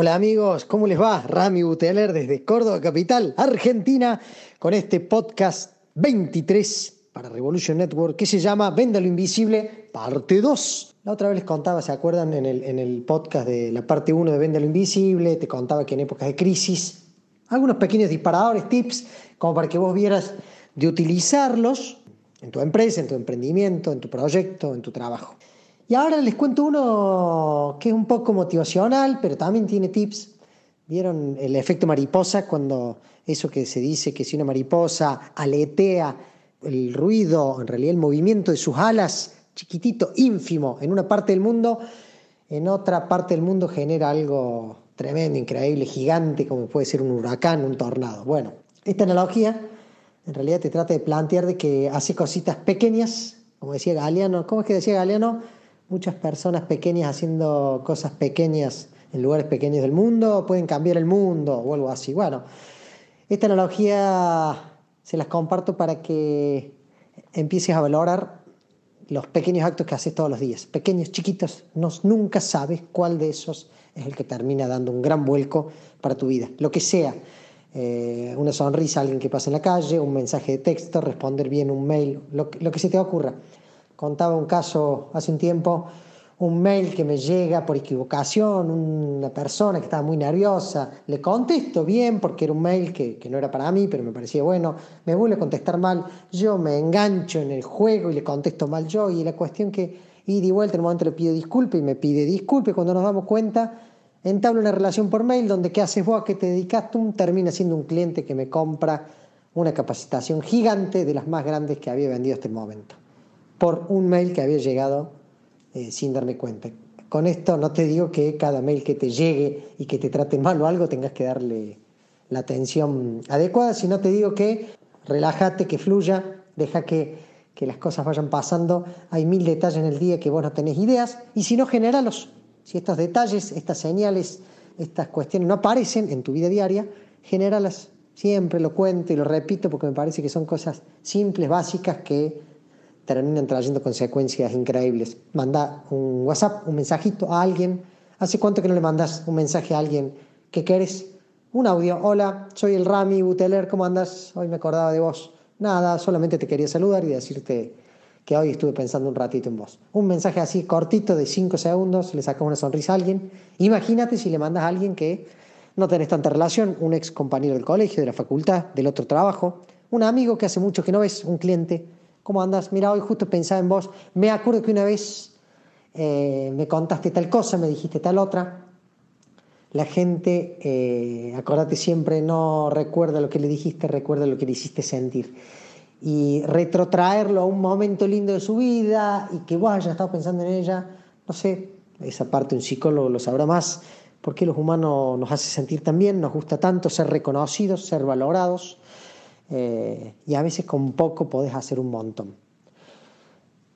Hola amigos, ¿cómo les va? Rami Buteler desde Córdoba Capital, Argentina, con este podcast 23 para Revolution Network que se llama Venda lo Invisible, parte 2. La otra vez les contaba, ¿se acuerdan? En el, en el podcast de la parte 1 de Venda lo Invisible, te contaba que en épocas de crisis, algunos pequeños disparadores, tips, como para que vos vieras de utilizarlos en tu empresa, en tu emprendimiento, en tu proyecto, en tu trabajo. Y ahora les cuento uno que es un poco motivacional, pero también tiene tips. ¿Vieron el efecto mariposa? Cuando eso que se dice que si una mariposa aletea el ruido, en realidad el movimiento de sus alas, chiquitito, ínfimo, en una parte del mundo, en otra parte del mundo genera algo tremendo, increíble, gigante, como puede ser un huracán, un tornado. Bueno, esta analogía en realidad te trata de plantear de que hace cositas pequeñas, como decía Galeano, ¿cómo es que decía Galeano? Muchas personas pequeñas haciendo cosas pequeñas en lugares pequeños del mundo pueden cambiar el mundo o algo así. Bueno, esta analogía se las comparto para que empieces a valorar los pequeños actos que haces todos los días. Pequeños, chiquitos, no, nunca sabes cuál de esos es el que termina dando un gran vuelco para tu vida. Lo que sea, eh, una sonrisa a alguien que pasa en la calle, un mensaje de texto, responder bien un mail, lo, lo que se te ocurra contaba un caso hace un tiempo, un mail que me llega por equivocación, una persona que estaba muy nerviosa, le contesto bien porque era un mail que, no era para mí, pero me parecía bueno, me vuelve a contestar mal, yo me engancho en el juego y le contesto mal yo, y la cuestión que y de vuelta en un momento le pido disculpe y me pide disculpe, cuando nos damos cuenta, entablo una relación por mail donde qué haces vos, a qué te dedicas tú, termina siendo un cliente que me compra una capacitación gigante de las más grandes que había vendido hasta el momento por un mail que había llegado eh, sin darme cuenta. Con esto no te digo que cada mail que te llegue y que te trate mal o algo tengas que darle la atención adecuada, sino te digo que relájate, que fluya, deja que, que las cosas vayan pasando. Hay mil detalles en el día que vos no tenés ideas y si no, generalos. Si estos detalles, estas señales, estas cuestiones no aparecen en tu vida diaria, genéralas. Siempre lo cuento y lo repito porque me parece que son cosas simples, básicas que terminan trayendo consecuencias increíbles. Manda un WhatsApp, un mensajito a alguien. ¿Hace cuánto que no le mandas un mensaje a alguien que quieres? Un audio. Hola, soy el Rami Buteler, ¿cómo andas? Hoy me acordaba de vos. Nada, solamente te quería saludar y decirte que hoy estuve pensando un ratito en vos. Un mensaje así cortito de 5 segundos, le sacas una sonrisa a alguien. Imagínate si le mandas a alguien que no tenés tanta relación, un ex compañero del colegio, de la facultad, del otro trabajo, un amigo que hace mucho que no ves, un cliente, ¿Cómo andas? Mira, hoy justo pensaba en vos. Me acuerdo que una vez eh, me contaste tal cosa, me dijiste tal otra. La gente, eh, acordate siempre, no recuerda lo que le dijiste, recuerda lo que le hiciste sentir. Y retrotraerlo a un momento lindo de su vida y que vos hayas estado pensando en ella, no sé, esa parte un psicólogo lo sabrá más, porque los humanos nos hace sentir tan bien, nos gusta tanto ser reconocidos, ser valorados. Eh, y a veces con poco podés hacer un montón.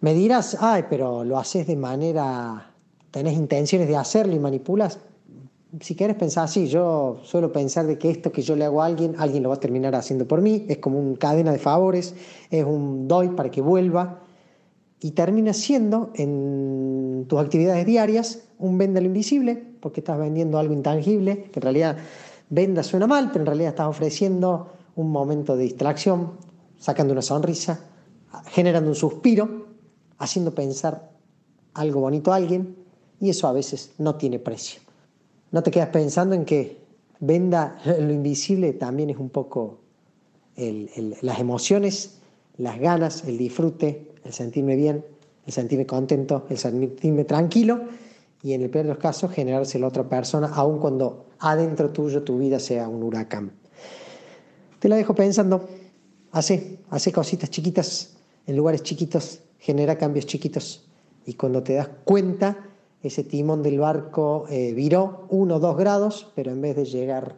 Me dirás, ay, pero lo haces de manera, tenés intenciones de hacerlo y manipulas. Si quieres pensar así, yo suelo pensar de que esto que yo le hago a alguien, alguien lo va a terminar haciendo por mí, es como una cadena de favores, es un doy para que vuelva y termina siendo en tus actividades diarias un venda invisible, porque estás vendiendo algo intangible, que en realidad venda suena mal, pero en realidad estás ofreciendo un momento de distracción, sacando una sonrisa, generando un suspiro, haciendo pensar algo bonito a alguien, y eso a veces no tiene precio. No te quedas pensando en que venda lo invisible también es un poco las emociones, las ganas, el disfrute, el sentirme bien, el sentirme contento, el sentirme tranquilo y en el peor de los casos generarse la otra persona, aun cuando adentro tuyo tu vida sea un huracán. Te la dejo pensando. Hace, hace cositas chiquitas en lugares chiquitos, genera cambios chiquitos. Y cuando te das cuenta, ese timón del barco eh, viró uno o dos grados, pero en vez de llegar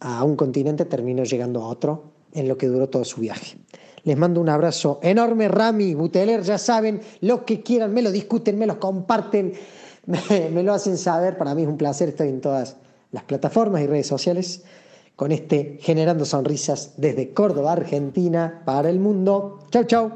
a un continente terminó llegando a otro en lo que duró todo su viaje. Les mando un abrazo enorme, Rami, Buteler, ya saben, lo que quieran, me lo discuten, me lo comparten, me, me lo hacen saber. Para mí es un placer, estoy en todas las plataformas y redes sociales con este Generando Sonrisas desde Córdoba, Argentina, para el mundo. Chau, chau.